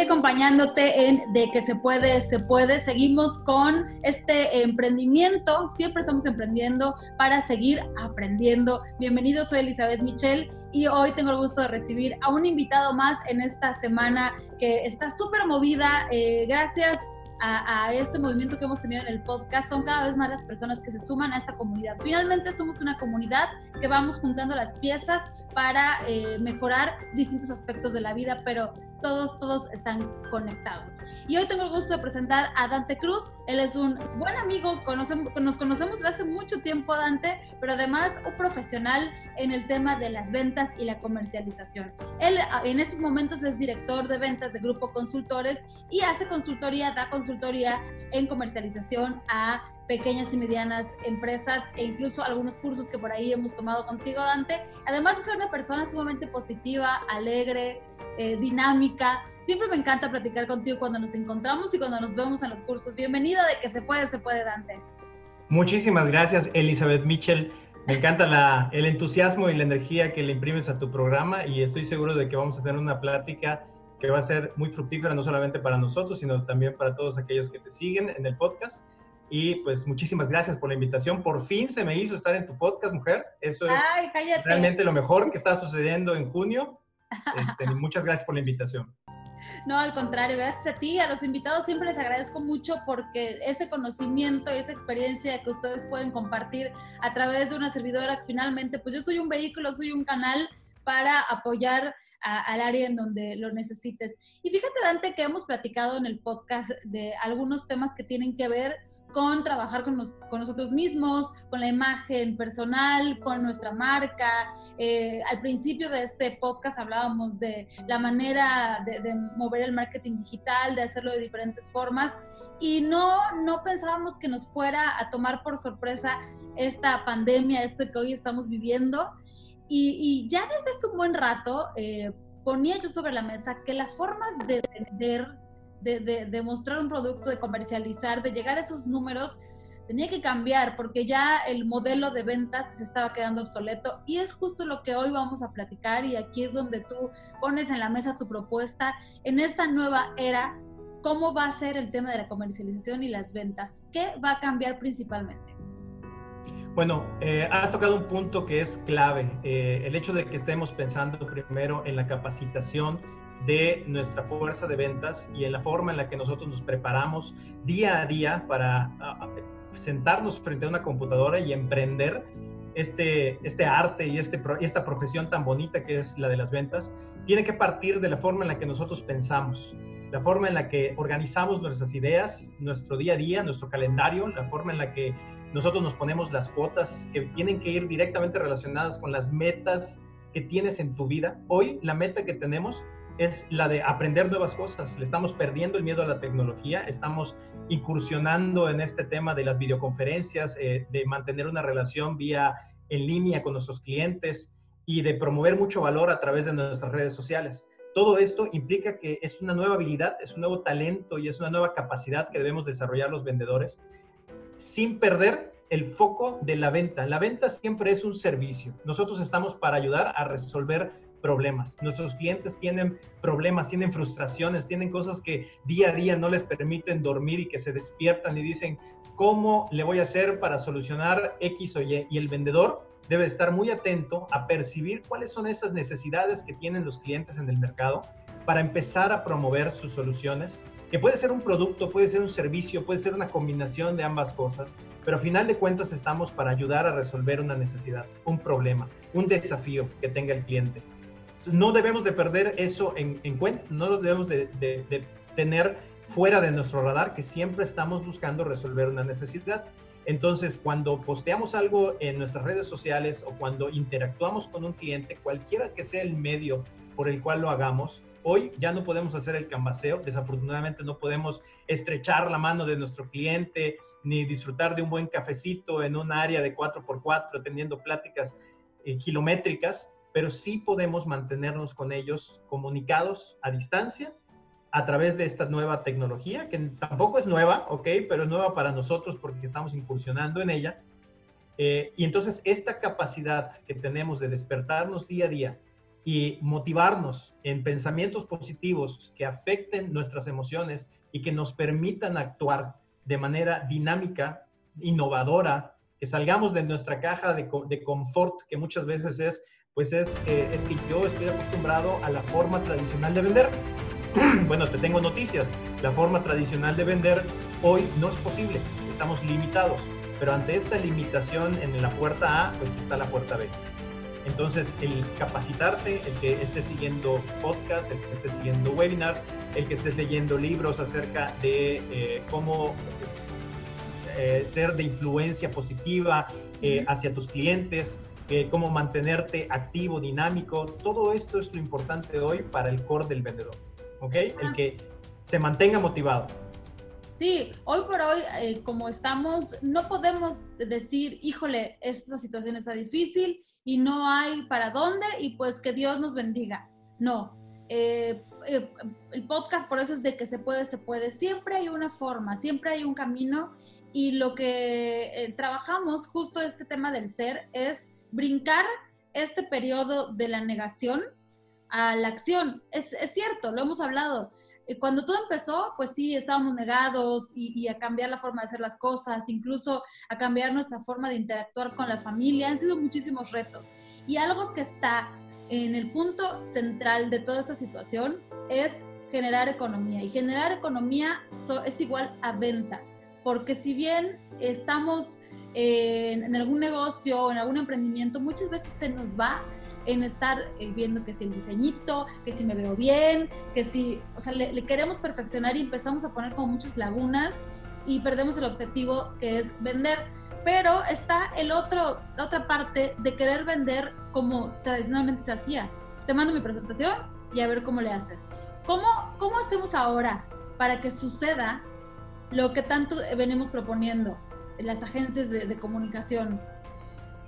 aquí acompañándote en De que se puede, se puede. Seguimos con este emprendimiento. Siempre estamos emprendiendo para seguir aprendiendo. Bienvenido, soy Elizabeth Michel y hoy tengo el gusto de recibir a un invitado más en esta semana que está súper movida. Eh, gracias a, este movimiento que hemos tenido en el podcast, son cada vez más las personas que se suman a esta comunidad. Finalmente somos una comunidad que vamos juntando las piezas para eh, mejorar distintos aspectos de la vida, pero todos, todos están conectados. Y hoy tengo el gusto de presentar a Dante Cruz. Él es un buen amigo, conocemos, nos conocemos desde hace mucho tiempo, Dante, pero además un profesional en el tema de las ventas y la comercialización. Él en estos momentos es director de ventas de Grupo Consultores y hace consultoría, da consultoría en comercialización a pequeñas y medianas empresas e incluso algunos cursos que por ahí hemos tomado contigo, Dante. Además de ser una persona sumamente positiva, alegre, eh, dinámica. Siempre me encanta platicar contigo cuando nos encontramos y cuando nos vemos en los cursos. Bienvenido de que se puede, se puede, Dante. Muchísimas gracias, Elizabeth Mitchell. Me encanta la, el entusiasmo y la energía que le imprimes a tu programa y estoy seguro de que vamos a tener una plática que va a ser muy fructífera, no solamente para nosotros, sino también para todos aquellos que te siguen en el podcast. Y pues muchísimas gracias por la invitación. Por fin se me hizo estar en tu podcast, mujer. Eso es realmente lo mejor que está sucediendo en junio. Este, muchas gracias por la invitación. No, al contrario, gracias a ti, a los invitados siempre les agradezco mucho porque ese conocimiento esa experiencia que ustedes pueden compartir a través de una servidora, finalmente, pues yo soy un vehículo, soy un canal para apoyar al área en donde lo necesites. Y fíjate, Dante, que hemos platicado en el podcast de algunos temas que tienen que ver con trabajar con, nosotros mismos, con la imagen personal, con nuestra marca. Eh, al principio de este podcast hablábamos de la manera de, mover el marketing digital, de hacerlo de diferentes formas y no, no pensábamos que nos fuera a tomar por sorpresa esta pandemia, esto que hoy estamos viviendo. Y, ya desde hace un buen rato eh, ponía yo sobre la mesa que la forma de vender de, mostrar un producto, de comercializar, de llegar a esos números, tenía que cambiar porque ya el modelo de ventas se estaba quedando obsoleto y es justo lo que hoy vamos a platicar y aquí es donde tú pones en la mesa tu propuesta en esta nueva era, cómo va a ser el tema de la comercialización y las ventas, qué va a cambiar principalmente. Bueno, eh, has tocado un punto que es clave, eh, el hecho de que estemos pensando primero en la capacitación de nuestra fuerza de ventas y en la forma en la que nosotros nos preparamos día a día para sentarnos frente a una computadora y emprender este, este arte y este, esta profesión tan bonita que es la de las ventas, tiene que partir de la forma en la que nosotros pensamos, la forma en la que organizamos nuestras ideas, nuestro día a día, nuestro calendario, la forma en la que nosotros nos ponemos las cuotas que tienen que ir directamente relacionadas con las metas que tienes en tu vida. Hoy la meta que tenemos es la de aprender nuevas cosas. Le estamos perdiendo el miedo a la tecnología, estamos incursionando en este tema de las videoconferencias, eh, de mantener una relación vía en línea con nuestros clientes y de promover mucho valor a través de nuestras redes sociales. Todo esto implica que es una nueva habilidad, es un nuevo talento y es una nueva capacidad que debemos desarrollar los vendedores sin perder el foco de la venta. La venta siempre es un servicio. Nosotros estamos para ayudar a resolver problemas. Nuestros clientes tienen problemas, tienen frustraciones, tienen cosas que día a día no les permiten dormir y que se despiertan y dicen, ¿cómo le voy a hacer para solucionar X o Y? Y el vendedor debe estar muy atento a percibir cuáles son esas necesidades que tienen los clientes en el mercado para empezar a promover sus soluciones, que puede ser un producto, puede ser un servicio, puede ser una combinación de ambas cosas, pero a final de cuentas estamos para ayudar a resolver una necesidad, un problema, un desafío que tenga el cliente no debemos de perder eso en, cuenta, no debemos de, tener fuera de nuestro radar, que siempre estamos buscando resolver una necesidad. Entonces, cuando posteamos algo en nuestras redes sociales o cuando interactuamos con un cliente, cualquiera que sea el medio por el cual lo hagamos, hoy ya no podemos hacer el cambaseo, desafortunadamente no podemos estrechar la mano de nuestro cliente ni disfrutar de un buen cafecito en un área de 4x4 teniendo pláticas eh, kilométricas, pero sí podemos mantenernos con ellos comunicados a distancia a través de esta nueva tecnología, que tampoco es nueva, ¿ok? Pero es nueva para nosotros porque estamos incursionando en ella. Eh, y entonces esta capacidad que tenemos de despertarnos día a día y motivarnos en pensamientos positivos que afecten nuestras emociones y que nos permitan actuar de manera dinámica, innovadora, que salgamos de nuestra caja de, de confort, que muchas veces es, pues es, es que yo estoy acostumbrado a la forma tradicional de vender. bueno, te tengo noticias. La forma tradicional de vender hoy no es posible. Estamos limitados. Pero ante esta limitación en la puerta A, pues está la puerta B. Entonces, el capacitarte, el que estés siguiendo podcasts, el que estés siguiendo webinars, el que estés leyendo libros acerca de eh, cómo eh, ser de influencia positiva eh, hacia tus clientes, cómo mantenerte activo, dinámico, todo esto es lo importante hoy para el core del vendedor, ¿ok? El ah. que se mantenga motivado. Sí, hoy por hoy, eh, como estamos, no podemos decir, híjole, esta situación está difícil y no hay para dónde y pues que Dios nos bendiga. No, eh, eh, el podcast por eso es de que se puede, se puede. Siempre hay una forma, siempre hay un camino y lo que trabajamos justo este tema del ser es brincar este periodo de la negación a la acción. Es, es cierto, lo hemos hablado cuando todo empezó, pues sí, estábamos negados y, a cambiar la forma de hacer las cosas, incluso a cambiar nuestra forma de interactuar con la familia. Han sido muchísimos retos. Y algo que está en el punto central de toda esta situación es generar economía. Y generar economía es igual a ventas. Porque si bien estamos en algún negocio o en algún emprendimiento, muchas veces se nos va en estar eh, viendo que si el diseñito, que si me veo bien, que si, o sea, le, queremos perfeccionar y empezamos a poner como muchas lagunas y perdemos el objetivo que es vender. Pero está el otro, la otra parte de querer vender como tradicionalmente se hacía. Te mando mi presentación y a ver cómo le haces. ¿Cómo, cómo hacemos ahora para que suceda lo que tanto venimos proponiendo en las agencias de comunicación?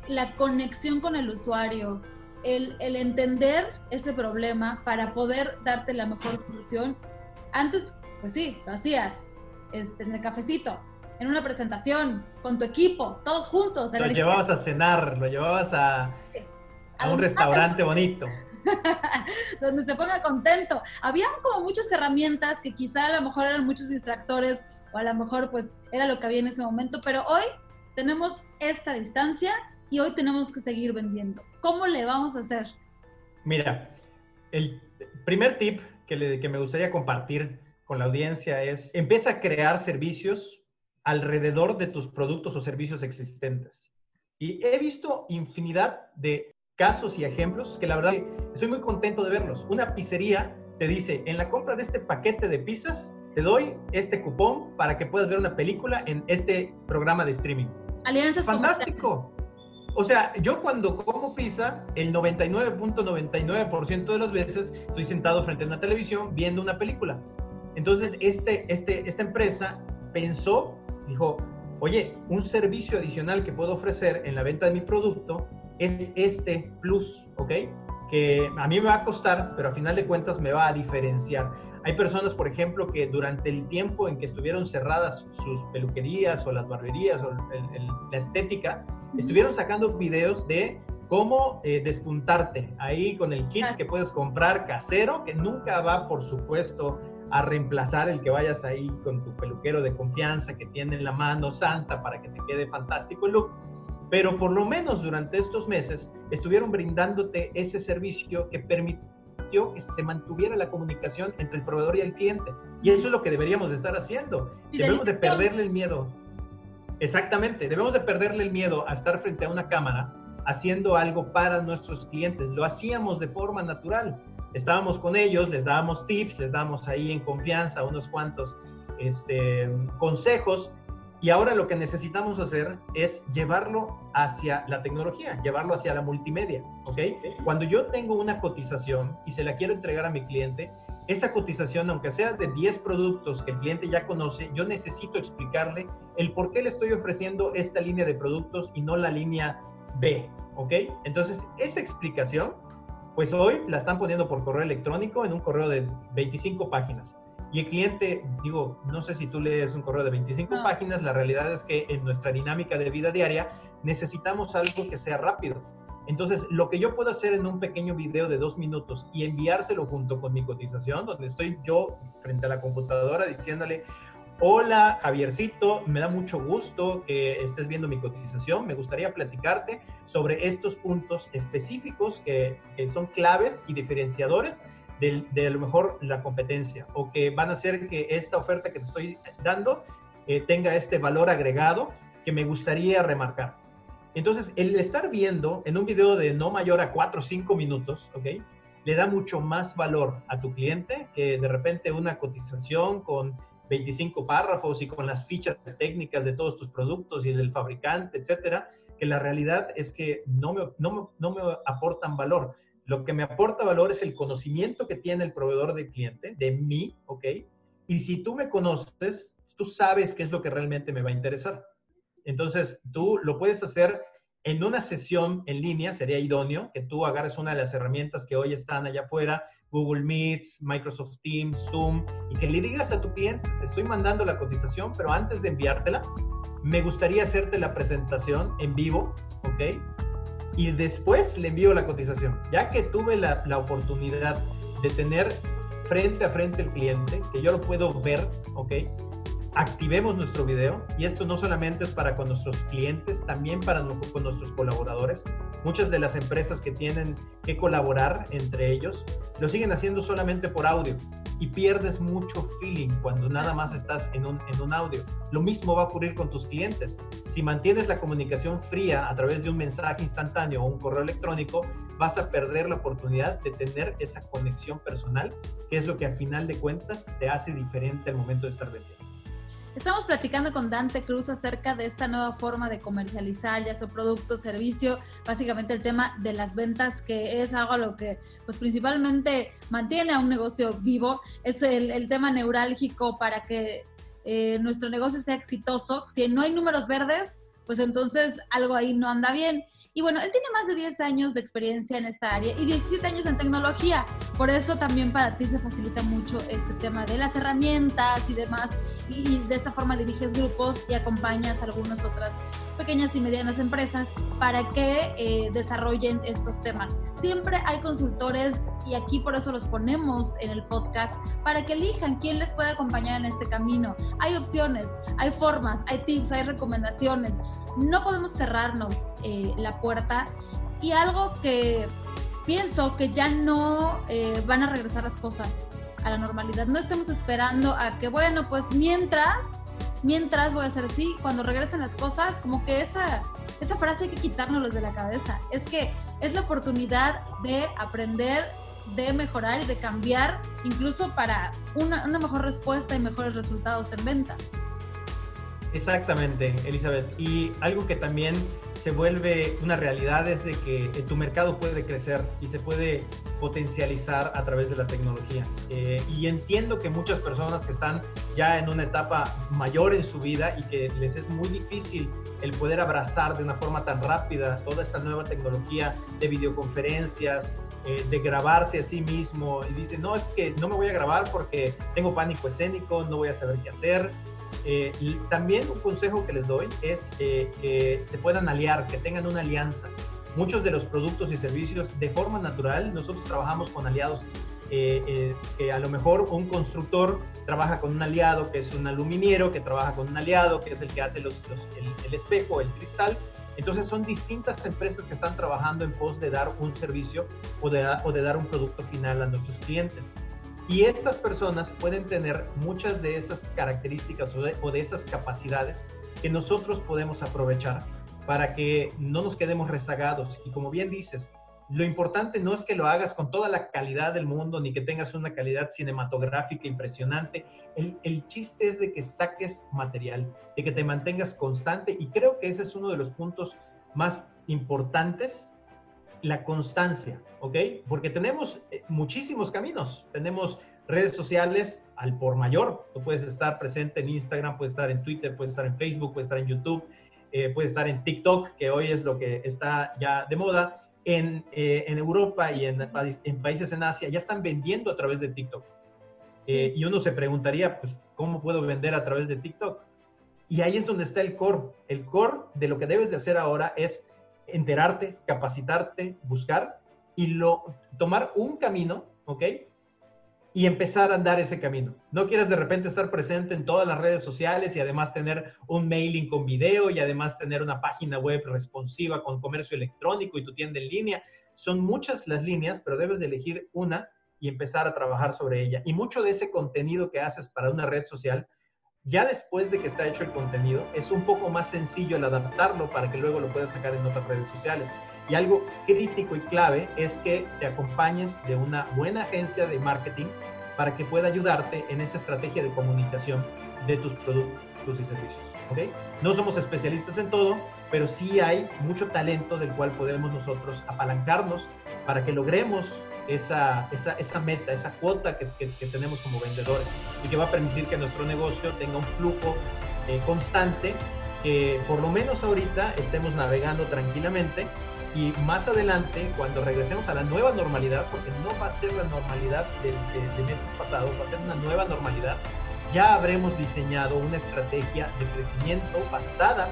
La conexión con el usuario, el, entender ese problema para poder darte la mejor solución. Antes, pues sí, lo hacías este, en el cafecito, en una presentación, con tu equipo, todos juntos. lo llevabas a cenar, lo llevabas a, a un restaurante bonito. donde se ponga contento. Habían como muchas herramientas que quizá a lo mejor eran muchos distractores o a lo mejor pues era lo que había en ese momento, pero hoy tenemos esta distancia y hoy tenemos que seguir vendiendo. ¿Cómo le vamos a hacer? Mira, el primer tip que, que me gustaría compartir con la audiencia es, empieza a crear servicios alrededor de tus productos o servicios existentes. Y he visto infinidad de casos y ejemplos que la verdad estoy muy contento de verlos. Una pizzería te dice, en la compra de este paquete de pizzas, te doy este cupón para que puedas ver una película en este programa de streaming. Alianzas Fantástico. O sea, yo cuando como pizza, el 99.99% de las veces estoy sentado frente a una televisión viendo una película. Entonces, este, este, esta empresa pensó, dijo, oye, un servicio adicional que puedo ofrecer en la venta de mi producto es este plus, ¿ok? Que a mí me va a costar, pero a final de cuentas me va a diferenciar. Hay personas, por ejemplo, que durante el tiempo en que estuvieron cerradas sus peluquerías o las barberías o la estética, estuvieron sacando videos de cómo eh, despuntarte ahí con el kit que puedes comprar casero, que nunca va, por supuesto, a reemplazar el que vayas ahí con tu peluquero de confianza que tiene en la mano santa para que te quede fantástico el look. Pero por lo menos durante estos meses estuvieron brindándote ese servicio que permitió que se mantuviera la comunicación entre el proveedor y el cliente. Y eso es lo que deberíamos de estar haciendo. Debemos de perderle el miedo. Exactamente, debemos de perderle el miedo a estar frente a una cámara haciendo algo para nuestros clientes. Lo hacíamos de forma natural. Estábamos con ellos, les dábamos tips, les dábamos ahí en confianza unos cuantos este, consejos y ahora lo que necesitamos hacer es llevarlo hacia la tecnología, llevarlo hacia la multimedia, ¿ok? Cuando yo tengo una cotización y se la quiero entregar a mi cliente, esa cotización, aunque sea de 10 productos que el cliente ya conoce, yo necesito explicarle el por qué le estoy ofreciendo esta línea de productos y no la línea B, ¿ok? Entonces, esa explicación, pues hoy la están poniendo por correo electrónico en un correo de 25 páginas. Y el cliente, digo, no sé si tú lees un correo de 25 páginas, la realidad es que en nuestra dinámica de vida diaria necesitamos algo que sea rápido. Entonces, lo que yo puedo hacer en un pequeño video de dos minutos y enviárselo junto con mi cotización, donde estoy yo frente a la computadora diciéndole, hola Javiercito, me da mucho gusto que estés viendo mi cotización, me gustaría platicarte sobre estos puntos específicos que, son claves y diferenciadores de, a lo mejor la competencia o que van a hacer que esta oferta que te estoy dando eh, tenga este valor agregado que me gustaría remarcar. Entonces, el estar viendo en un video de no mayor a 4 o 5 minutos, ¿ok? Le da mucho más valor a tu cliente que de repente una cotización con 25 párrafos y con las fichas técnicas de todos tus productos y del fabricante, etcétera, que la realidad es que no me, no, no me aportan valor. Lo que me aporta valor es el conocimiento que tiene el proveedor del cliente, de mí, ¿ok? Y si tú me conoces, tú sabes qué es lo que realmente me va a interesar. Entonces, tú lo puedes hacer en una sesión en línea, sería idóneo que tú agarres una de las herramientas que hoy están allá afuera, Google Meets, Microsoft Teams, Zoom, y que le digas a tu cliente, te estoy mandando la cotización, pero antes de enviártela, me gustaría hacerte la presentación en vivo, ¿ok? Y después le envío la cotización. Ya que tuve la, la oportunidad de tener frente a frente el cliente, que yo lo puedo ver, ¿ok? Activemos nuestro video y esto no solamente es para con nuestros clientes, también para con nuestros colaboradores. Muchas de las empresas que tienen que colaborar entre ellos lo siguen haciendo solamente por audio y pierdes mucho feeling cuando nada más estás en un, en un audio. Lo mismo va a ocurrir con tus clientes. Si mantienes la comunicación fría a través de un mensaje instantáneo o un correo electrónico, vas a perder la oportunidad de tener esa conexión personal, que es lo que a final de cuentas te hace diferente al momento de estar vendiendo. Estamos platicando con Dante Cruz acerca de esta nueva forma de comercializar, ya sea producto, servicio, básicamente el tema de las ventas, que es algo a lo que pues principalmente mantiene a un negocio vivo, es el, tema neurálgico para que eh, nuestro negocio sea exitoso. Si no hay números verdes, pues entonces algo ahí no anda bien. Y bueno, él tiene más de 10 años de experiencia en esta área y 17 años en tecnología. Por eso también para ti se facilita mucho este tema de las herramientas y demás. Y, de esta forma diriges grupos y acompañas a algunas otras pequeñas y medianas empresas para que eh, desarrollen estos temas. Siempre hay consultores y aquí por eso los ponemos en el podcast para que elijan quién les puede acompañar en este camino. Hay opciones, hay formas, hay tips, hay recomendaciones no podemos cerrarnos eh, la puerta y algo que pienso que ya no eh, van a regresar las cosas a la normalidad. No estemos esperando a que, bueno, pues mientras, mientras voy a hacer así, cuando regresen las cosas, como que esa, esa frase hay que quitárnoslos de la cabeza. Es que es la oportunidad de aprender, de mejorar y de cambiar, incluso para una, una mejor respuesta y mejores resultados en ventas. Exactamente, Elizabeth. Y algo que también se vuelve una realidad es de que eh, tu mercado puede crecer y se puede potencializar a través de la tecnología. Eh, y entiendo que muchas personas que están ya en una etapa mayor en su vida y que les es muy difícil el poder abrazar de una forma tan rápida toda esta nueva tecnología de videoconferencias, eh, de grabarse a sí mismo y dicen, no, es que no me voy a grabar porque tengo pánico escénico, no voy a saber qué hacer, eh, también un consejo que les doy es eh, que se puedan aliar, que tengan una alianza. Muchos de los productos y servicios de forma natural, nosotros trabajamos con aliados, eh, que a lo mejor un constructor trabaja con un aliado que es un aluminiero, que trabaja con un aliado que es el que hace los, el, espejo, el cristal. Entonces son distintas empresas que están trabajando en pos de dar un servicio o de, o de dar un producto final a nuestros clientes. Y estas personas pueden tener muchas de esas características o de, esas capacidades que nosotros podemos aprovechar para que no nos quedemos rezagados. Y como bien dices, lo importante no es que lo hagas con toda la calidad del mundo ni que tengas una calidad cinematográfica impresionante. El, el, chiste es de que saques material, de que te mantengas constante y creo que ese es uno de los puntos más importantes la constancia, ¿ok? Porque tenemos eh, muchísimos caminos. Tenemos redes sociales al por mayor. Tú puedes estar presente en Instagram, puedes estar en Twitter, puedes estar en Facebook, puedes estar en YouTube, eh, puedes estar en TikTok, que hoy es lo que está ya de moda. En, eh, en Europa y en, en, países en Asia ya están vendiendo a través de TikTok. y uno se preguntaría, pues, ¿cómo puedo vender a través de TikTok? Y ahí es donde está el core. El core de lo que debes de hacer ahora es enterarte, capacitarte, buscar y lo, tomar un camino, ¿ok? Y empezar a andar ese camino. No quieras de repente estar presente en todas las redes sociales y además tener un mailing con video y además tener una página web responsiva con comercio electrónico y tu tienda en línea. Son muchas las líneas, pero debes de elegir una y empezar a trabajar sobre ella. Y mucho de ese contenido que haces para una red social, ya después de que está hecho el contenido, es un poco más sencillo el adaptarlo para que luego lo puedas sacar en otras redes sociales. Y algo crítico y clave es que te acompañes de una buena agencia de marketing para que pueda ayudarte en esa estrategia de comunicación de tus productos y servicios. ¿okay? No somos especialistas en todo, pero sí hay mucho talento del cual podemos nosotros apalancarnos para que logremos esa, esa, esa meta, esa cuota que, que, tenemos como vendedores y que va a permitir que nuestro negocio tenga un flujo eh, constante, que por lo menos ahorita estemos navegando tranquilamente y más adelante, cuando regresemos a la nueva normalidad, porque no va a ser la normalidad de, de, meses pasados, va a ser una nueva normalidad, ya habremos diseñado una estrategia de crecimiento basada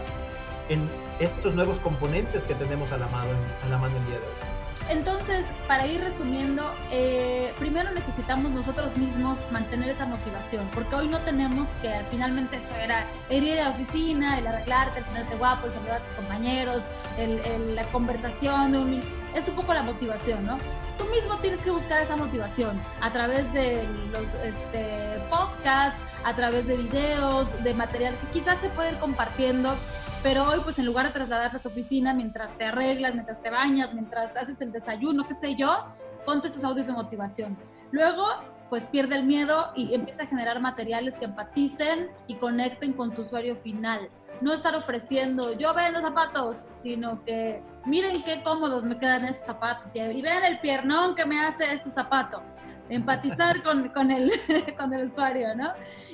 en estos nuevos componentes que tenemos a la mano, a la mano el día de hoy. Entonces, para ir resumiendo, eh, primero necesitamos nosotros mismos mantener esa motivación, porque hoy no tenemos que finalmente eso era ir a la oficina, el arreglarte, el ponerte guapo, el saludar a tus compañeros, la conversación, un, es un poco la motivación, ¿no? Tú mismo tienes que buscar esa motivación a través de los este, podcasts, a través de videos, de material que quizás se puede ir compartiendo pero hoy, pues en lugar de trasladarte a tu oficina mientras te arreglas, mientras te bañas, mientras haces el desayuno, qué sé yo, ponte estos audios de motivación. Luego, pues pierde el miedo y empieza a generar materiales que empaticen y conecten con tu usuario final. No estar ofreciendo, yo vendo zapatos, sino que miren qué cómodos me quedan esos zapatos y vean el piernón que me hace estos zapatos empatizar con, con, el, con el usuario, ¿no?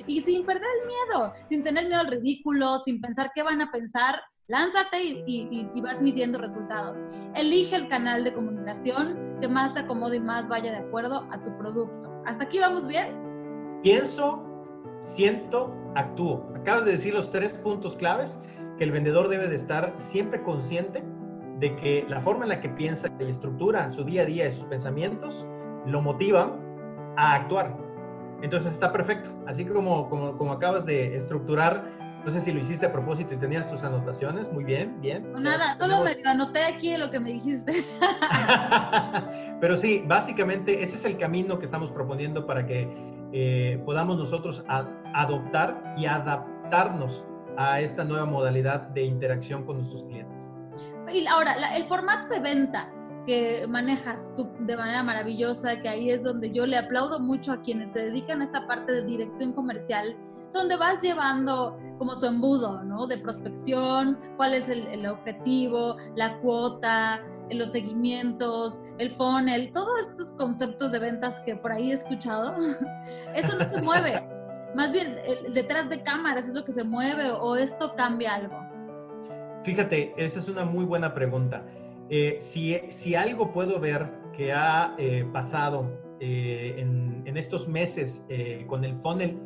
Y sin perder el miedo, sin tener miedo al ridículo, sin pensar qué van a pensar, lánzate y, y, vas midiendo resultados. Elige el canal de comunicación que más te acomode y más vaya de acuerdo a tu producto. ¿Hasta aquí vamos bien? Pienso, siento, actúo. Acabas de decir los tres puntos claves que el vendedor debe de estar siempre consciente de que la forma en la que piensa y estructura su día a día y sus pensamientos lo motiva a actuar. Entonces está perfecto. Así como, como, como acabas de estructurar, no sé si lo hiciste a propósito y tenías tus anotaciones, muy bien, bien. No, nada, solo me anoté aquí lo que me dijiste. Pero sí, básicamente ese es el camino que estamos proponiendo para que eh, podamos nosotros adoptar y adaptarnos a esta nueva modalidad de interacción con nuestros clientes. Y ahora, el formato de venta, que manejas tú de manera maravillosa, que ahí es donde yo le aplaudo mucho a quienes se dedican a esta parte de dirección comercial, donde vas llevando como tu embudo, ¿no? De prospección, cuál es el, objetivo, la cuota, los seguimientos, el funnel, todos estos conceptos de ventas que por ahí he escuchado, eso no se mueve. Más bien, detrás de cámaras es lo que se mueve o esto cambia algo. Fíjate, esa es una muy buena pregunta. Eh, si, algo puedo ver que ha eh, pasado eh, en, estos meses con el funnel,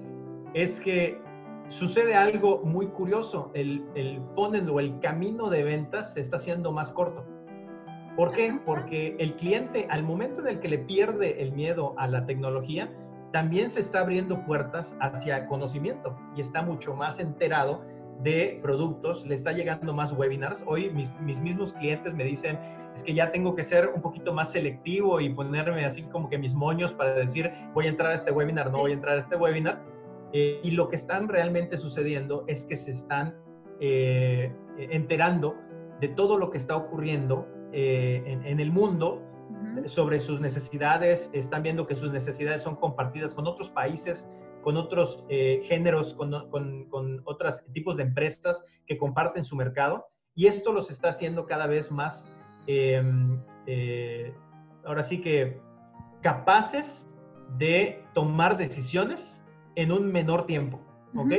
es que sucede algo muy curioso. El, el funnel o el camino de ventas se está haciendo más corto. ¿Por qué? Porque el cliente, al momento en el que le pierde el miedo a la tecnología, también se está abriendo puertas hacia conocimiento y está mucho más enterado de productos, le está llegando más webinars. Hoy mis, mismos clientes me dicen, es que ya tengo que ser un poquito más selectivo y ponerme así como que mis moños para decir, voy a entrar a este webinar, no voy a entrar a este webinar. Eh, y lo que están realmente sucediendo es que se están eh, enterando de todo lo que está ocurriendo eh, en, el mundo sobre sus necesidades, están viendo que sus necesidades son compartidas con otros países con otros eh, géneros, con, con, otros tipos de empresas que comparten su mercado. Y esto los está haciendo cada vez más, em, eh, ahora sí que, capaces de tomar decisiones en un menor tiempo, ¿ok?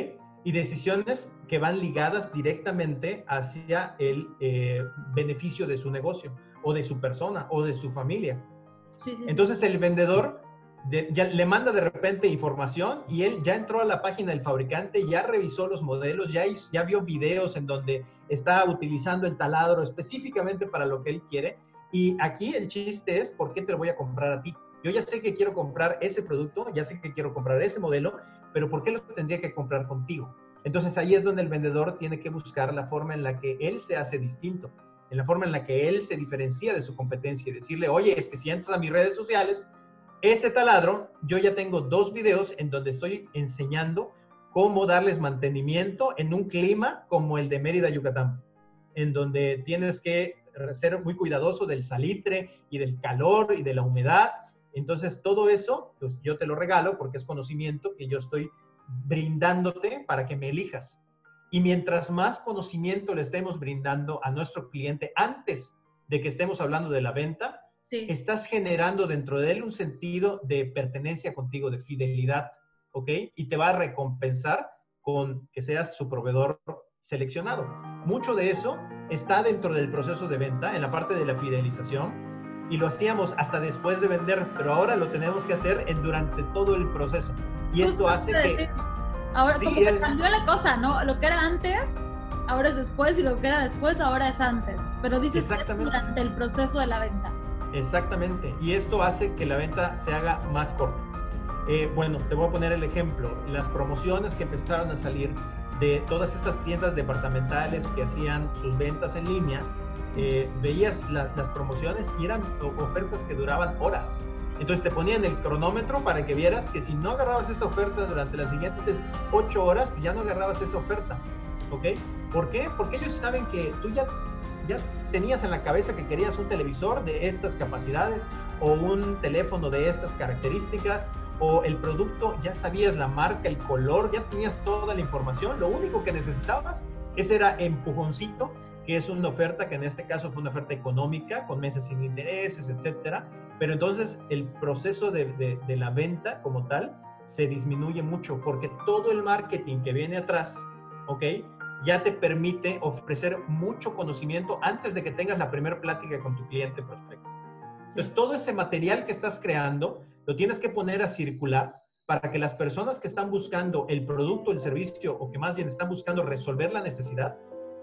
Y decisiones que van ligadas directamente hacia el eh, beneficio de su negocio o de su persona o de su familia. Entonces el vendedor ya le manda de repente información y él ya entró a la página del fabricante, ya revisó los modelos, ya, ya vio videos en donde está utilizando el taladro específicamente para lo que él quiere. Y aquí el chiste es, ¿por qué te lo voy a comprar a ti? Yo ya sé que quiero comprar ese producto, ya sé que quiero comprar ese modelo, pero ¿por qué lo tendría que comprar contigo? Entonces ahí es donde el vendedor tiene que buscar la forma en la que él se hace distinto, en la forma en la que él se diferencia de su competencia y decirle, oye, es que si entras a mis redes sociales, ese taladro, yo ya tengo dos videos en donde estoy enseñando cómo darles mantenimiento en un clima como el de Mérida, Yucatán, en donde tienes que ser muy cuidadoso del salitre y del calor y de la humedad. Entonces, todo eso, pues yo te lo regalo porque es conocimiento que yo estoy brindándote para que me elijas. Y mientras más conocimiento le estemos brindando a nuestro cliente antes de que estemos hablando de la venta, estás generando dentro de él un sentido de pertenencia contigo, de fidelidad, ¿ok? Y te va a recompensar con que seas su proveedor seleccionado. Mucho de eso está dentro del proceso de venta, en la parte de la fidelización, y lo hacíamos hasta después de vender, pero ahora lo tenemos que hacer en, durante todo el proceso. Y esto hace que... Ahora, como que cambió la cosa, ¿no? Lo que era antes, ahora es después, y lo que era después, ahora es antes. Pero dices que durante el proceso de la venta. Exactamente. Y esto hace que la venta se haga más corta. Eh, bueno, te voy a poner el ejemplo. Las promociones que empezaron a salir de todas estas tiendas departamentales que hacían sus ventas en línea, eh, veías las promociones y eran ofertas que duraban horas. Entonces te ponían el cronómetro para que vieras que si no agarrabas esa oferta durante las siguientes ocho horas, pues ya no agarrabas esa oferta. ¿Ok? ¿Por qué? Porque ellos saben que tú ya, ya tenías en la cabeza que querías un televisor de estas capacidades o un teléfono de estas características o el producto, ya sabías la marca, el color, ya tenías toda la información, lo único que necesitabas, ese era empujoncito, que es una oferta que en este caso fue una oferta económica, con meses sin intereses, etcétera, pero entonces el proceso de, de, de la venta como tal se disminuye mucho porque todo el marketing que viene atrás, ¿ok? ya te permite ofrecer mucho conocimiento antes de que tengas la primera plática con tu cliente prospecto. Entonces, todo ese material que estás creando lo tienes que poner a circular para que las personas que están buscando el producto, el servicio o que más bien están buscando resolver la necesidad,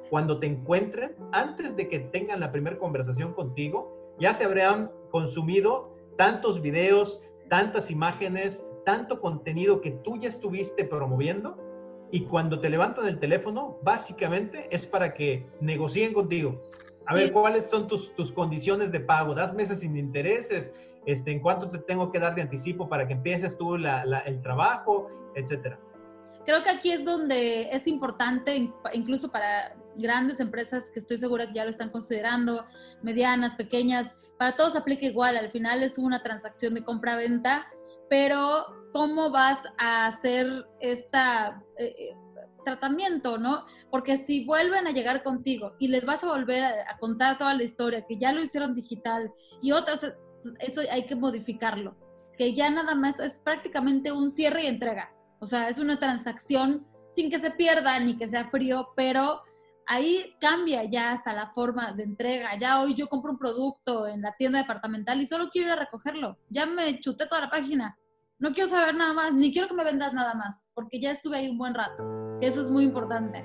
cuando te encuentren, antes de que tengan la primera conversación contigo, ya se habrán consumido tantos videos, tantas imágenes, tanto contenido que tú ya estuviste promoviendo y cuando te levantan el teléfono, básicamente es para que negocien contigo. A ver, ¿cuáles son tus, tus, condiciones de pago? ¿Das meses sin intereses? Este, ¿En cuánto te tengo que dar de anticipo para que empieces tú la, el trabajo? Etcétera. Creo que aquí es donde es importante, incluso para grandes empresas que estoy segura que ya lo están considerando, medianas, pequeñas, para todos aplica igual. Al final es una transacción de compra-venta, pero cómo vas a hacer esta eh, tratamiento, ¿no? Porque si vuelven a llegar contigo y les vas a volver a, contar toda la historia, que ya lo hicieron digital y otras, eso hay que modificarlo, que ya nada más es prácticamente un cierre y entrega. O sea, es una transacción sin que se pierda ni que sea frío, pero ahí cambia ya hasta la forma de entrega. Ya hoy yo compro un producto en la tienda departamental y solo quiero ir a recogerlo. Ya me chuté toda la página no quiero saber nada más, ni quiero que me vendas nada más, porque ya estuve ahí un buen rato. Eso es muy importante.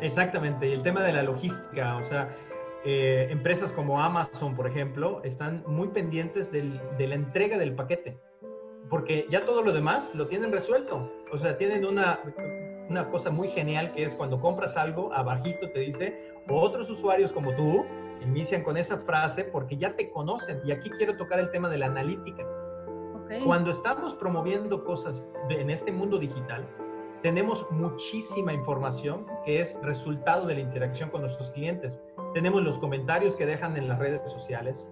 Exactamente, y el tema de la logística, o sea, eh, empresas como Amazon, por ejemplo, están muy pendientes de la entrega del paquete, porque ya todo lo demás lo tienen resuelto. O sea, tienen una, una cosa muy genial que es cuando compras algo, abajito te dice, otros usuarios como tú inician con esa frase porque ya te conocen. Y aquí quiero tocar el tema de la analítica. Cuando estamos promoviendo cosas en este mundo digital, tenemos muchísima información que es resultado de la interacción con nuestros clientes. Tenemos los comentarios que dejan en las redes sociales,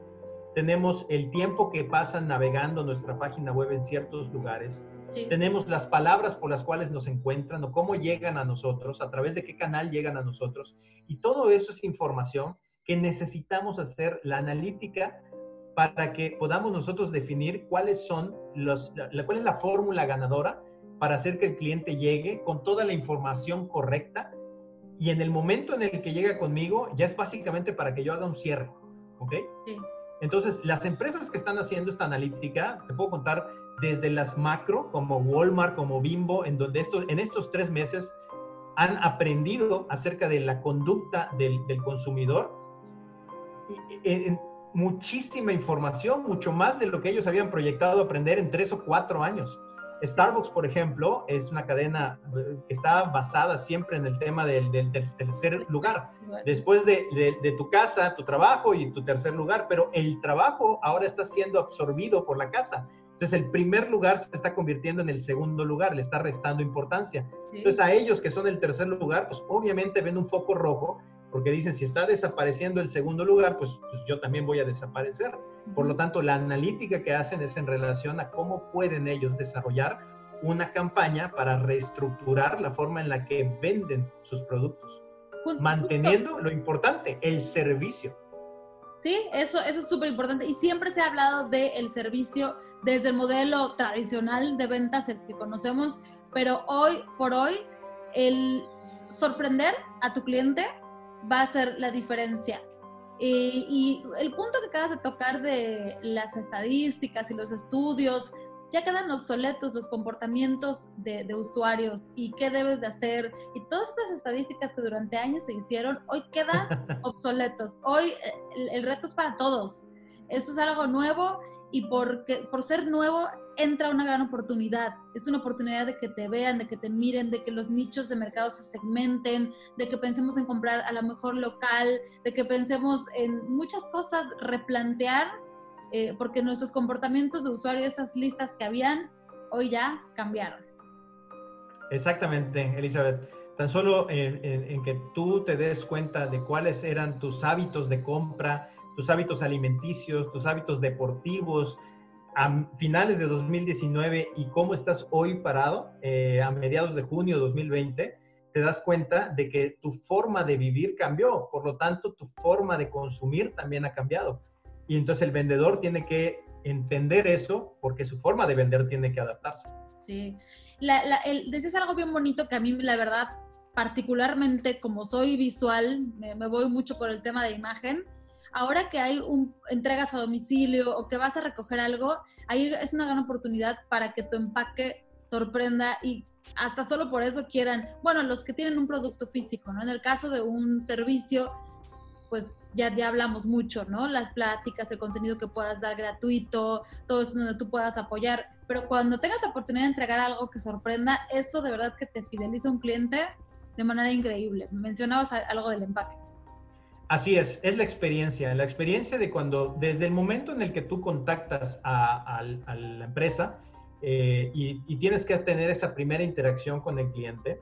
tenemos el tiempo que pasan navegando nuestra página web en ciertos lugares, tenemos las palabras por las cuales nos encuentran o cómo llegan a nosotros, a través de qué canal llegan a nosotros. Y todo eso es información que necesitamos hacer la analítica para que podamos nosotros definir cuáles son los, la, cuál es la fórmula ganadora para hacer que el cliente llegue con toda la información correcta y en el momento en el que llega conmigo ya es básicamente para que yo haga un cierre, ¿ok? Sí. Entonces, las empresas que están haciendo esta analítica, te puedo contar desde las macro, como Walmart, como Bimbo, en donde esto, en estos tres meses han aprendido acerca de la conducta del, consumidor. En, muchísima información, mucho más de lo que ellos habían proyectado aprender en tres o cuatro años. Starbucks, por ejemplo, es una cadena eh, que está basada siempre en el tema del, tercer lugar. Después de, de, tu casa, tu trabajo y tu tercer lugar, pero el trabajo ahora está siendo absorbido por la casa. Entonces el primer lugar se está convirtiendo en el segundo lugar, le está restando importancia. Entonces a ellos que son el tercer lugar, pues obviamente ven un foco rojo porque dicen, si está desapareciendo el segundo lugar, pues, pues yo también voy a desaparecer. Por lo tanto, la analítica que hacen es en relación a cómo pueden ellos desarrollar una campaña para reestructurar la forma en la que venden sus productos, manteniendo lo importante, el servicio. Sí, eso, eso es súper importante y siempre se ha hablado del servicio desde el modelo tradicional de ventas, el que conocemos, pero hoy por hoy el sorprender a tu cliente va a ser la diferencia. Y, el punto que acabas de tocar de las estadísticas y los estudios, ya quedan obsoletos los comportamientos de, usuarios y qué debes de hacer. Y todas estas estadísticas que durante años se hicieron, hoy quedan obsoletos. Hoy el, el reto es para todos. Esto es algo nuevo y porque, por ser nuevo entra una gran oportunidad. Es una oportunidad de que te vean, de que te miren, de que los nichos de mercado se segmenten, de que pensemos en comprar a lo mejor local, de que pensemos en muchas cosas, replantear, eh, porque nuestros comportamientos de usuario, esas listas que habían, hoy ya cambiaron. Exactamente, Elizabeth. Tan solo en que tú te des cuenta de cuáles eran tus hábitos de compra, tus hábitos alimenticios, tus hábitos deportivos a finales de 2019 y cómo estás hoy parado eh, a mediados de junio de 2020, te das cuenta de que tu forma de vivir cambió, por lo tanto tu forma de consumir también ha cambiado. Y entonces el vendedor tiene que entender eso porque su forma de vender tiene que adaptarse. Sí, la, decías algo bien bonito que a mí la verdad particularmente como soy visual, me, me voy mucho por el tema de imagen, ahora que hay un, entregas a domicilio o que vas a recoger algo, ahí es una gran oportunidad para que tu empaque sorprenda y hasta solo por eso quieran, bueno, los que tienen un producto físico, ¿no? En el caso de un servicio, pues ya, ya hablamos mucho, ¿no? Las pláticas, el contenido que puedas dar gratuito, todo esto donde tú puedas apoyar, pero cuando tengas la oportunidad de entregar algo que sorprenda, eso de verdad que te fideliza a un cliente de manera increíble. Mencionabas algo del empaque. Así es, es la experiencia, la experiencia de cuando, desde el momento en el que tú contactas a, la empresa eh, y, tienes que tener esa primera interacción con el cliente,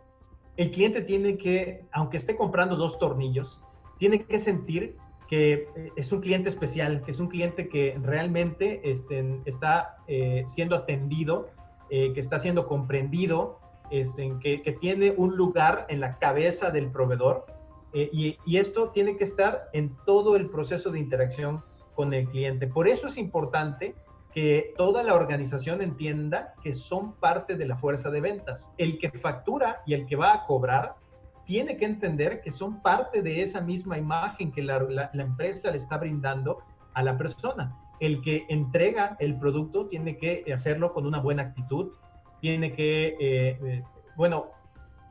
el cliente tiene que, aunque esté comprando dos tornillos, tiene que sentir que eh, es un cliente especial, que es un cliente que realmente este, está eh, siendo atendido, que está siendo comprendido, este, que, tiene un lugar en la cabeza del proveedor eh, y, esto tiene que estar en todo el proceso de interacción con el cliente. Por eso es importante que toda la organización entienda que son parte de la fuerza de ventas. El que factura y el que va a cobrar tiene que entender que son parte de esa misma imagen que la, empresa le está brindando a la persona. El que entrega el producto tiene que hacerlo con una buena actitud, tiene que, eh, eh, bueno,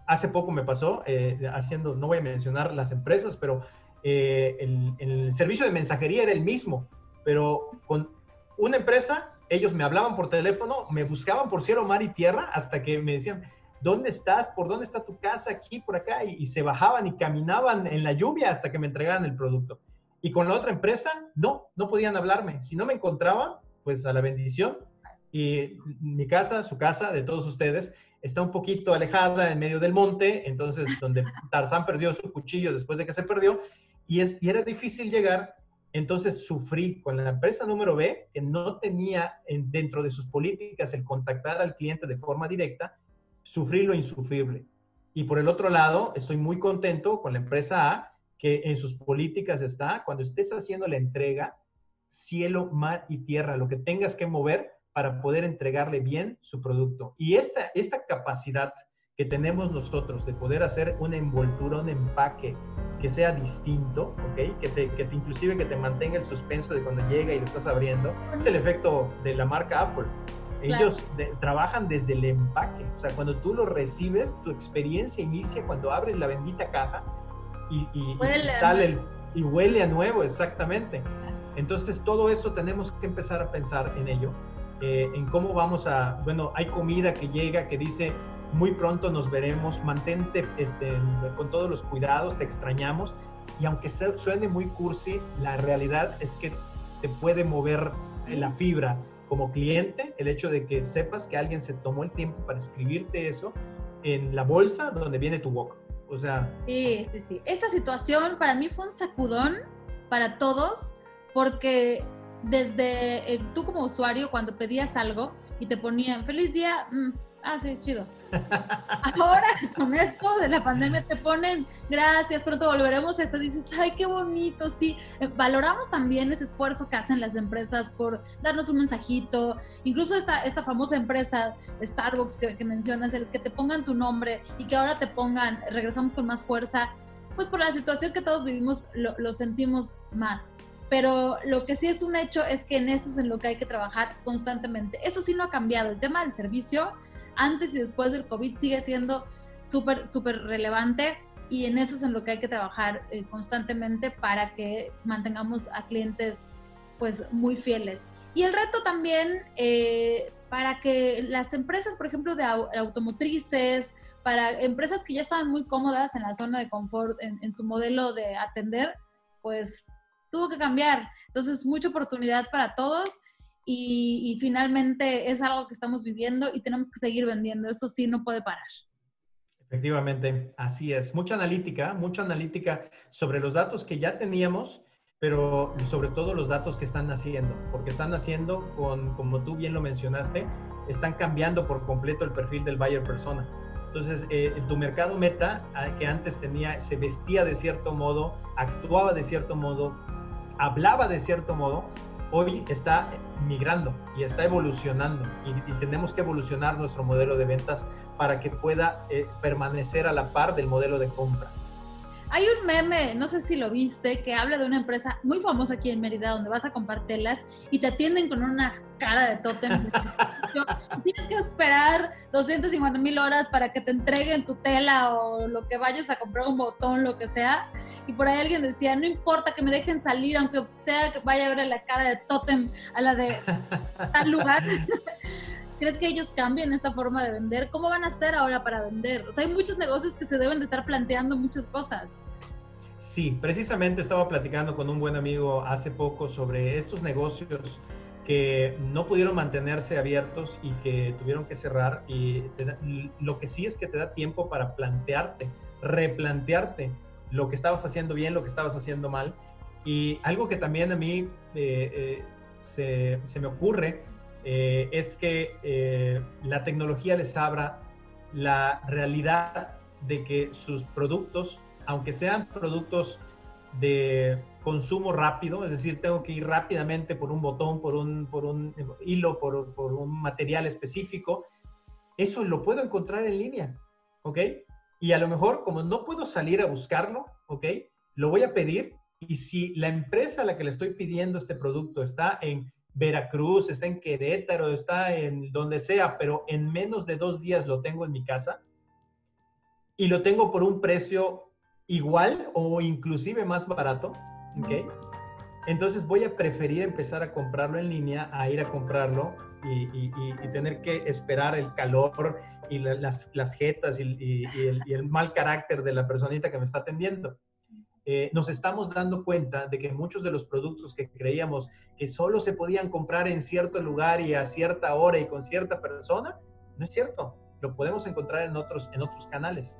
hace poco me pasó, eh, haciendo, no voy a mencionar las empresas, pero el, servicio de mensajería era el mismo, pero con una empresa, ellos me hablaban por teléfono, me buscaban por cielo, mar y tierra, hasta que me decían, ¿dónde estás? ¿Por dónde está tu casa? Aquí, por acá, y, se bajaban y caminaban en la lluvia hasta que me entregaran el producto. Y con la otra empresa, no, no podían hablarme. Si no me encontraban, pues a la bendición. Y mi casa, su casa, de todos ustedes, está un poquito alejada en medio del monte, entonces donde Tarzán perdió su cuchillo después de que se perdió, y, es, y era difícil llegar, entonces sufrí con la empresa número B, que no tenía dentro de sus políticas el contactar al cliente de forma directa, sufrí lo insufrible. Y por el otro lado, estoy muy contento con la empresa A, que en sus políticas está, cuando estés haciendo la entrega, cielo, mar y tierra, lo que tengas que mover, para poder entregarle bien su producto. Y esta, esta capacidad que tenemos nosotros de poder hacer una envoltura, un empaque que sea distinto, ¿ok? Que, te, que inclusive que te mantenga el suspenso de cuando llega y lo estás abriendo, es el efecto de la marca Apple. Ellos trabajan desde el empaque. O sea, cuando tú lo recibes, tu experiencia inicia cuando abres la bendita caja y, sale el, y huele a nuevo, exactamente. Entonces, todo eso tenemos que empezar a pensar en ello, eh, en cómo vamos a, bueno, hay comida que llega que dice, muy pronto nos veremos, mantente este, con todos los cuidados, te extrañamos, y aunque suene muy cursi, la realidad es que te puede mover la fibra como cliente, el hecho de que sepas que alguien se tomó el tiempo para escribirte eso en la bolsa donde viene tu boca. O sea... Sí, sí, sí. Esta situación para mí fue un sacudón para todos porque desde eh, tú como usuario cuando pedías algo y te ponían feliz día, mm, ah, sí, chido. Ahora con esto de la pandemia te ponen gracias, pronto volveremos a esto. Dices, ay, qué bonito, sí. Eh, valoramos también ese esfuerzo que hacen las empresas por darnos un mensajito. Incluso esta, esta famosa empresa Starbucks que, mencionas, el que te pongan tu nombre y que ahora te pongan, regresamos con más fuerza. Pues por la situación que todos vivimos lo, lo sentimos más pero lo que sí es un hecho es que en esto es en lo que hay que trabajar constantemente. Eso sí no ha cambiado. El tema del servicio antes y después del COVID sigue siendo súper, súper relevante y en eso es en lo que hay que trabajar eh, constantemente para que mantengamos a clientes pues muy fieles. Y el reto también eh, para que las empresas, por ejemplo, de automotrices, para empresas que ya estaban muy cómodas en la zona de confort, en su modelo de atender, pues tuvo que cambiar. Entonces, mucha oportunidad para todos y, finalmente es algo que estamos viviendo y tenemos que seguir vendiendo. Eso sí, no puede parar. Efectivamente, así es. Mucha analítica, mucha analítica sobre los datos que ya teníamos, pero sobre todo los datos que están naciendo, porque están naciendo con, como tú bien lo mencionaste, están cambiando por completo el perfil del buyer persona. Entonces, eh, tu mercado meta, que antes tenía, se vestía de cierto modo, actuaba de cierto modo, hablaba de cierto modo, hoy está migrando y está evolucionando y, tenemos que evolucionar nuestro modelo de ventas para que pueda eh, permanecer a la par del modelo de compra. Hay un meme, no sé si lo viste, que habla de una empresa muy famosa aquí en Mérida donde vas a comprar telas y te atienden con una cara de tótem. tienes que esperar 250 mil horas para que te entreguen tu tela o lo que vayas a comprar, un botón, lo que sea. Y por ahí alguien decía, no importa que me dejen salir, aunque sea que vaya a ver la cara de tótem a la de tal lugar. ¿Crees que ellos cambien esta forma de vender? ¿Cómo van a hacer ahora para vender? O sea, hay muchos negocios que se deben de estar planteando muchas cosas. Sí, precisamente estaba platicando con un buen amigo hace poco sobre estos negocios que no pudieron mantenerse abiertos y que tuvieron que cerrar. Y lo que sí es que te da tiempo para plantearte, replantearte lo que estabas haciendo bien, lo que estabas haciendo mal. Y algo que también a mí eh, eh, se, se, me ocurre eh, es que la tecnología les abra la realidad de que sus productos aunque sean productos de consumo rápido, es decir, tengo que ir rápidamente por un botón, por un, por un hilo, por, un material específico, eso lo puedo encontrar en línea, ¿ok? Y a lo mejor, como no puedo salir a buscarlo, ¿ok? Lo voy a pedir y si la empresa a la que le estoy pidiendo este producto está en Veracruz, está en Querétaro, está en donde sea, pero en menos de dos días lo tengo en mi casa y lo tengo por un precio igual o inclusive más barato, ¿ok? Entonces voy a preferir empezar a comprarlo en línea a ir a comprarlo y, tener que esperar el calor y las, las, jetas y, el, mal carácter de la personita que me está atendiendo. Eh, nos estamos dando cuenta de que muchos de los productos que creíamos que solo se podían comprar en cierto lugar y a cierta hora y con cierta persona, no es cierto. Lo podemos encontrar en otros, en otros canales.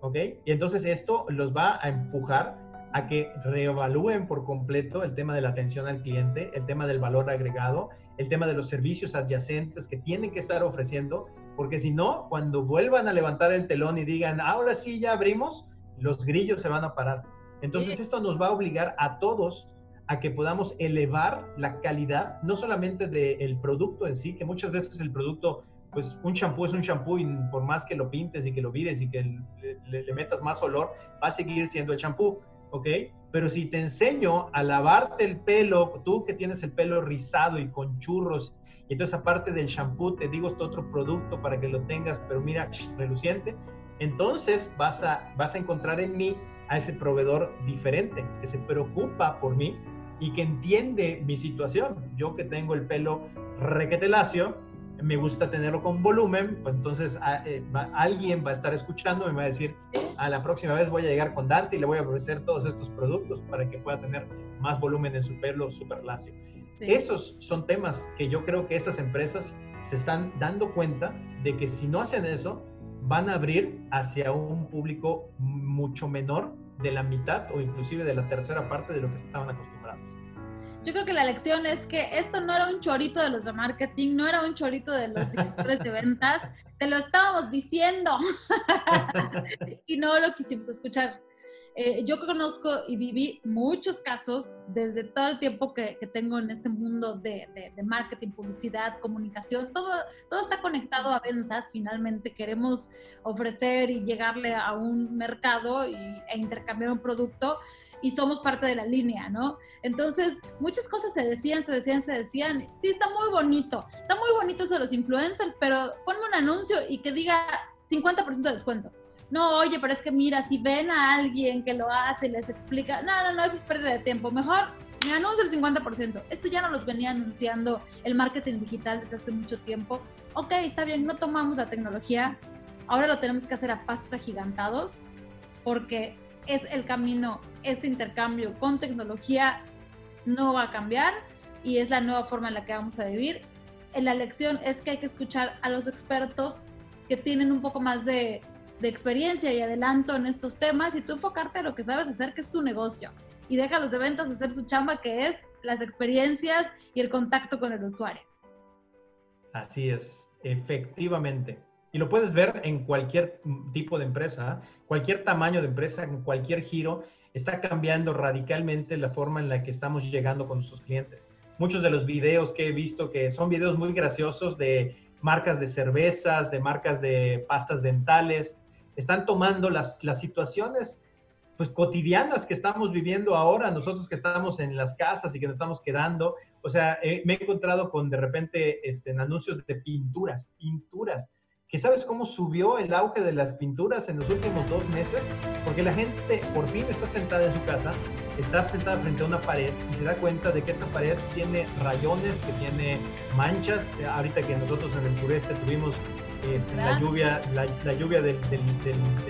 ¿ok? Y entonces esto los va a empujar a que reevalúen por completo el tema de la atención al cliente, el tema del valor agregado, el tema de los servicios adyacentes que tienen que estar ofreciendo, porque si no, cuando vuelvan a levantar el telón y digan, ahora sí ya abrimos, los grillos se van a parar. Entonces esto nos va a obligar a todos a que podamos elevar la calidad, no solamente del producto en sí, que muchas veces el producto pues un champú es un champú y por más que lo pintes y que lo vires y que le, metas más olor, va a seguir siendo el champú, ¿ok? Pero si te enseño a lavarte el pelo, tú que tienes el pelo rizado y con churros y entonces aparte del shampoo te digo este otro producto para que lo tengas, pero mira, reluciente, entonces vas a, vas a encontrar en mí a ese proveedor diferente, que se preocupa por mí y que entiende mi situación. Yo que tengo el pelo requete lacio, me gusta tenerlo con volumen, pues entonces eh, alguien va a estar escuchando, me va a decir, a la próxima vez voy a llegar con Dante y le voy a ofrecer todos estos productos para que pueda tener más volumen en su pelo súper lacio. Esos son temas que yo creo que esas empresas se están dando cuenta de que si no hacen eso, van a abrir hacia un público mucho menor de la mitad o inclusive de la tercera parte de lo que estaban acostumbrados. Yo creo que la lección es que esto no era un chorito de los de marketing, no era un chorito de los directores de ventas, te lo estábamos diciendo y no lo quisimos escuchar. Eh, yo conozco y viví muchos casos desde todo el tiempo que, tengo en este mundo de, marketing, publicidad, comunicación, todo, todo está conectado a ventas. Finalmente queremos ofrecer y llegarle a un mercado y, e intercambiar un producto y somos parte de la línea, ¿no? Entonces, muchas cosas se decían, se decían, se decían. Sí, está muy bonito, está muy bonito eso los influencers, pero ponme un anuncio y que diga 50% de descuento no, oye, pero es que mira, si ven a alguien que lo hace y les explica, no, no, no, eso es pérdida de tiempo. Mejor me anuncio el 50%. Esto ya no los venía anunciando el marketing digital desde hace mucho tiempo. Ok, está bien, no tomamos la tecnología. Ahora lo tenemos que hacer a pasos agigantados porque es el camino, este intercambio con tecnología no va a cambiar y es la nueva forma en la que vamos a vivir. En la lección es que hay que escuchar a los expertos que tienen un poco más de de experiencia y adelanto en estos temas y tú enfocarte a lo que sabes hacer, que es tu negocio. Y deja a los de ventas hacer su chamba, que es las experiencias y el contacto con el usuario. Así es, efectivamente. Y lo puedes ver en cualquier tipo de empresa, cualquier tamaño de empresa, en cualquier giro, está cambiando radicalmente la forma en la que estamos llegando con nuestros clientes. Muchos de los videos que he visto que son videos muy graciosos de marcas de cervezas, de marcas de pastas dentales, están tomando las, las situaciones pues cotidianas que estamos viviendo ahora, nosotros que estamos en las casas y que nos estamos quedando. O sea, me he encontrado con de repente este, en anuncios de pinturas, pinturas, que sabes cómo subió el auge de las pinturas en los últimos dos meses, porque la gente por fin está sentada en su casa, está sentada frente a una pared y se da cuenta de que esa pared tiene rayones, que tiene manchas. Ahorita que nosotros en el sureste tuvimos este, la lluvia, la, lluvia de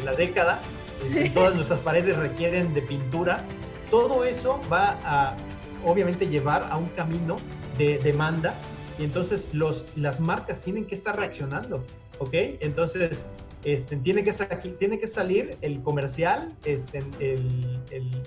la década, este, todas nuestras paredes requieren de pintura. Todo eso va a, obviamente, llevar a un camino de demanda y entonces los, las marcas tienen que estar reaccionando, ¿ok? Entonces, este, tiene, que tiene que salir el comercial, este, el,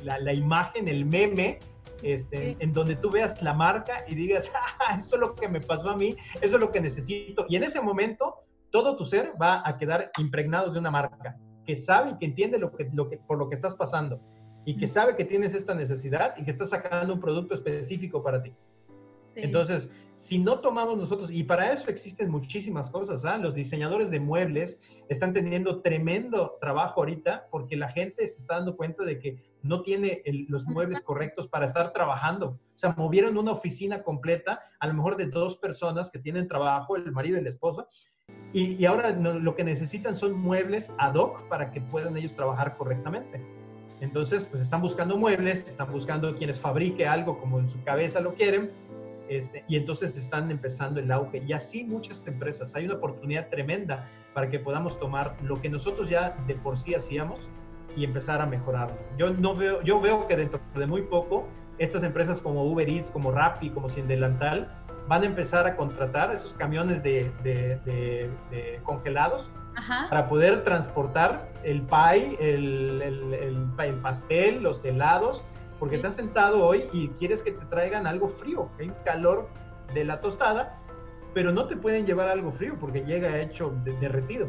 la, la, imagen, el meme, este, en donde tú veas la marca y digas, ah, eso es lo que me pasó a mí, eso es lo que necesito. Y en ese momento todo tu ser va a quedar impregnado de una marca que sabe y que entiende lo que, lo que, por lo que estás pasando y que sabe que tienes esta necesidad y que estás sacando un producto específico para ti. Entonces, si no tomamos nosotros, y para eso existen muchísimas cosas, ¿ah? los diseñadores de muebles están teniendo tremendo trabajo ahorita porque la gente se está dando cuenta de que no tiene los muebles correctos para estar trabajando. O sea, movieron una oficina completa, a lo mejor de dos personas que tienen trabajo, el marido y la esposa, y, ahora lo que necesitan son muebles ad hoc para que puedan ellos trabajar correctamente. Entonces, pues están buscando muebles, están buscando quienes fabrique algo como en su cabeza lo quieren, este, y entonces están empezando el auge. Y así muchas empresas. Hay una oportunidad tremenda para que podamos tomar lo que nosotros ya de por sí hacíamos y empezar a mejorarlo. Yo, no veo, yo veo que dentro de muy poco, estas empresas como Uber Eats, como Rappi, como Sin Delantal, van a empezar a contratar esos camiones de, de, congelados para poder transportar el pie, el, el, el, pastel, los helados, porque estás sentado hoy y quieres que te traigan algo frío, hay calor de la tostada, pero no te pueden llevar algo frío porque llega hecho derretido.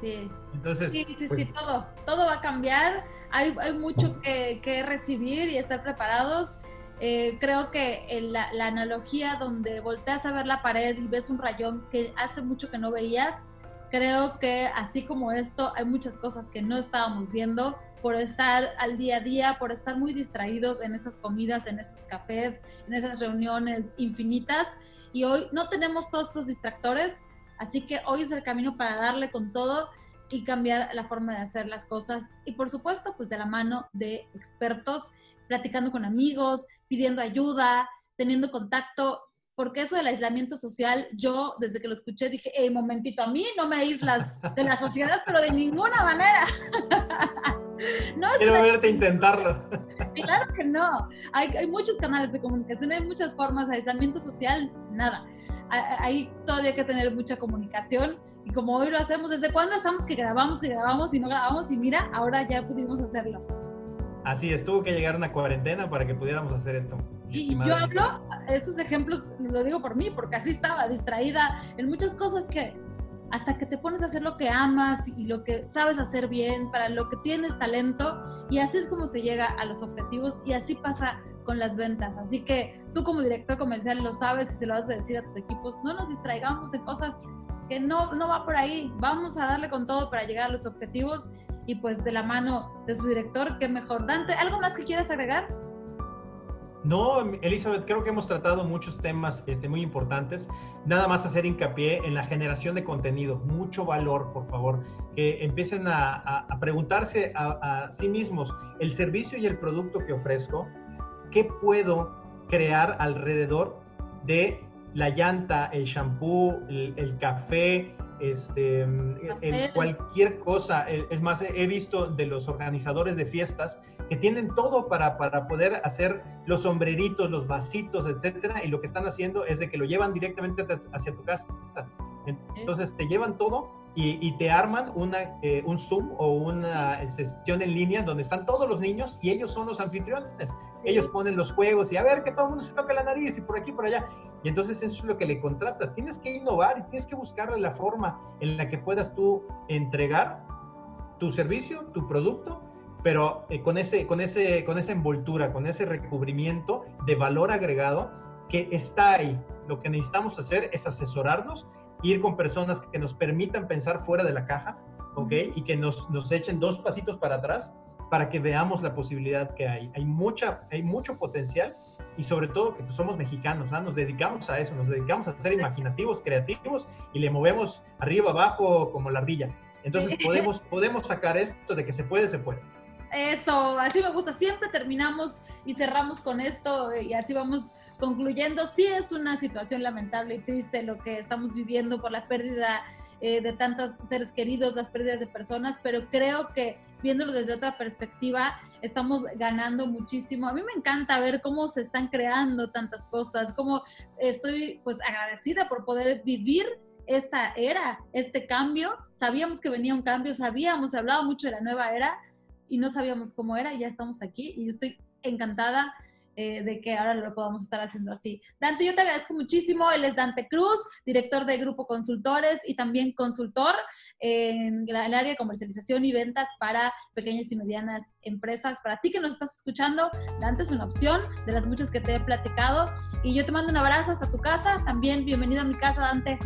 Sí. Entonces, sí, sí, sí, pues todo, todo va a cambiar. Hay, hay mucho que, que recibir y estar preparados. Eh, creo que la, analogía donde volteas a ver la pared y ves un rayón que hace mucho que no veías, creo que así como esto, hay muchas cosas que no estábamos viendo por estar al día a día, por estar muy distraídos en esas comidas, en esos cafés, en esas reuniones infinitas. Y hoy no tenemos todos esos distractores, así que hoy es el camino para darle con todo y cambiar la forma de hacer las cosas. Y por supuesto, pues de la mano de expertos, platicando con amigos, pidiendo ayuda, teniendo contacto porque eso del aislamiento social, yo desde que lo escuché dije, hey, momentito, a mí no me aíslas de la sociedad, pero de ninguna manera. no Quiero verte intentarlo. Claro que no. Hay, hay, muchos canales de comunicación, hay muchas formas de aislamiento social, nada. Hay todavía hay que tener mucha comunicación y como hoy lo hacemos, ¿desde cuándo estamos que grabamos, que grabamos y no grabamos? Y mira, ahora ya pudimos hacerlo. Así es, tuvo que llegar una cuarentena para que pudiéramos hacer esto. Y yo hablo, estos ejemplos lo digo por mí, porque así estaba distraída en muchas cosas que hasta que te pones a hacer lo que amas y lo que sabes hacer bien, para lo que tienes talento, y así es como se llega a los objetivos y así pasa con las ventas. Así que tú como director comercial lo sabes y se lo vas a decir a tus equipos, no nos distraigamos en cosas que no, no va por ahí, vamos a darle con todo para llegar a los objetivos y pues de la mano de su director, qué mejor. Dante, ¿algo más que quieras agregar? No, Elizabeth, creo que hemos tratado muchos temas este, muy importantes. Nada más hacer hincapié en la generación de contenido, mucho valor, por favor, que empiecen a, preguntarse a, sí mismos el servicio y el producto que ofrezco, ¿qué puedo crear alrededor de la llanta, el shampoo, el café, este, en cualquier cosa. Es más, he visto de los organizadores de fiestas que tienen todo para, para poder hacer los sombreritos, los vasitos, etcétera, y lo que están haciendo es de que lo llevan directamente hacia tu casa. Entonces te llevan todo y, te arman una, eh, un Zoom o una sesión en línea donde están todos los niños y ellos son los anfitriones. Ellos ponen los juegos y a ver que todo el mundo se toque la nariz y por aquí y por allá. Y entonces eso es lo que le contratas. Tienes que innovar y tienes que buscarle la forma en la que puedas tú entregar tu servicio, tu producto, pero eh, con, ese, con, ese, con esa envoltura, con ese recubrimiento de valor agregado que está ahí. Lo que necesitamos hacer es asesorarnos, ir con personas que nos permitan pensar fuera de la caja, ¿ok? Y que nos, nos echen dos pasitos para atrás para que veamos la posibilidad que hay. Hay, mucha, hay mucho potencial y sobre todo que pues, somos mexicanos, ¿ah? nos dedicamos a eso, nos dedicamos a ser imaginativos, creativos y le movemos arriba, abajo como la ardilla. Entonces podemos, podemos sacar esto de que se puede, se puede. Eso, así me gusta. Siempre terminamos y cerramos con esto y así vamos concluyendo. Sí es una situación lamentable y triste lo que estamos viviendo por la pérdida eh, de tantos seres queridos, las pérdidas de personas, pero creo que viéndolo desde otra perspectiva estamos ganando muchísimo. A mí me encanta ver cómo se están creando tantas cosas, cómo estoy pues agradecida por poder vivir esta era, este cambio. Sabíamos que venía un cambio, sabíamos, se hablaba mucho de la nueva era, y no sabíamos cómo era y ya estamos aquí y estoy encantada eh, de que ahora lo podamos estar haciendo así. Dante, yo te agradezco muchísimo. Él es Dante Cruz, director de Grupo Consultores y también consultor en el área de comercialización y ventas para pequeñas y medianas empresas. Para ti que nos estás escuchando, Dante es una opción de las muchas que te he platicado. Y yo te mando un abrazo hasta tu casa. También bienvenido a mi casa, Dante.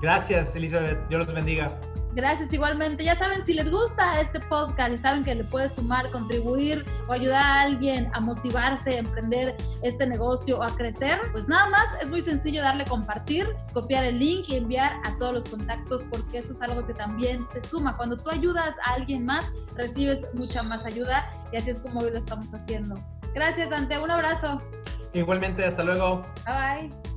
Gracias, Elizabeth. Dios los bendiga. Gracias igualmente. Ya saben, si les gusta este podcast y saben que le puede sumar, contribuir o ayudar a alguien a motivarse, a emprender este negocio o a crecer, pues nada más es muy sencillo darle compartir, copiar el link y enviar a todos los contactos porque esto es algo que también te suma. Cuando tú ayudas a alguien más, recibes mucha más ayuda y así es como hoy lo estamos haciendo. Gracias, Dante. Un abrazo. Igualmente, hasta luego. Bye bye.